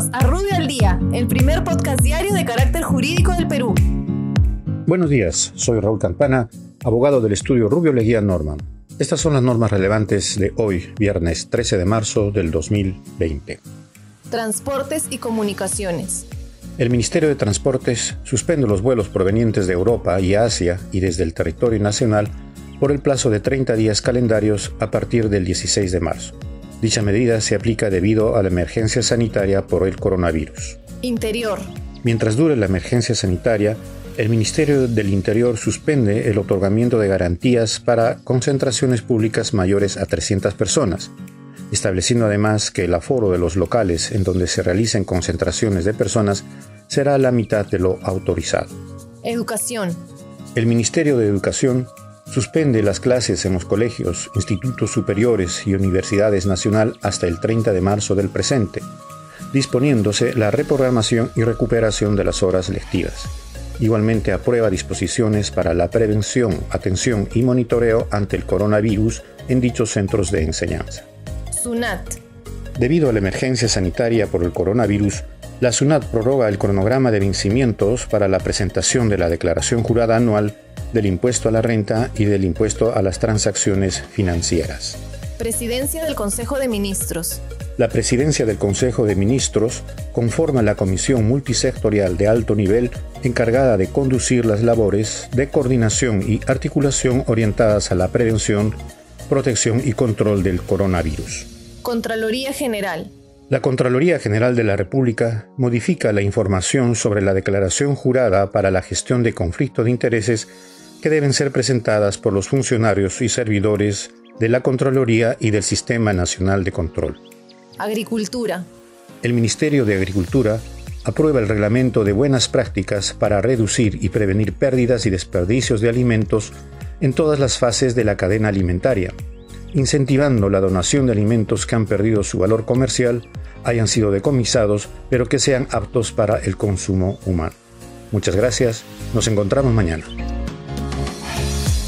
Bienvenidos a Rubio al Día, el primer podcast diario de carácter jurídico del Perú. Buenos días, soy Raúl Campana, abogado del estudio Rubio Leguía Norman. Estas son las normas relevantes de hoy, viernes 13 de marzo del 2020. Transportes y comunicaciones. El Ministerio de Transportes suspende los vuelos provenientes de Europa y Asia y desde el territorio nacional por el plazo de 30 días calendarios a partir del 16 de marzo. Dicha medida se aplica debido a la emergencia sanitaria por el coronavirus. Interior. Mientras dure la emergencia sanitaria, el Ministerio del Interior suspende el otorgamiento de garantías para concentraciones públicas mayores a 300 personas, estableciendo además que el aforo de los locales en donde se realicen concentraciones de personas será la mitad de lo autorizado. Educación. El Ministerio de Educación suspende las clases en los colegios, institutos superiores y universidades nacional hasta el 30 de marzo del presente, disponiéndose la reprogramación y recuperación de las horas lectivas. Igualmente aprueba disposiciones para la prevención, atención y monitoreo ante el coronavirus en dichos centros de enseñanza. SUNAT. Debido a la emergencia sanitaria por el coronavirus, la SUNAT prorroga el cronograma de vencimientos para la presentación de la declaración jurada anual del impuesto a la renta y del impuesto a las transacciones financieras. Presidencia del Consejo de Ministros. La presidencia del Consejo de Ministros conforma la comisión multisectorial de alto nivel encargada de conducir las labores de coordinación y articulación orientadas a la prevención, protección y control del coronavirus. Contraloría General. La Contraloría General de la República modifica la información sobre la declaración jurada para la gestión de conflicto de intereses que deben ser presentadas por los funcionarios y servidores de la Contraloría y del Sistema Nacional de Control. Agricultura. El Ministerio de Agricultura aprueba el reglamento de buenas prácticas para reducir y prevenir pérdidas y desperdicios de alimentos en todas las fases de la cadena alimentaria, incentivando la donación de alimentos que han perdido su valor comercial, hayan sido decomisados, pero que sean aptos para el consumo humano. Muchas gracias, nos encontramos mañana.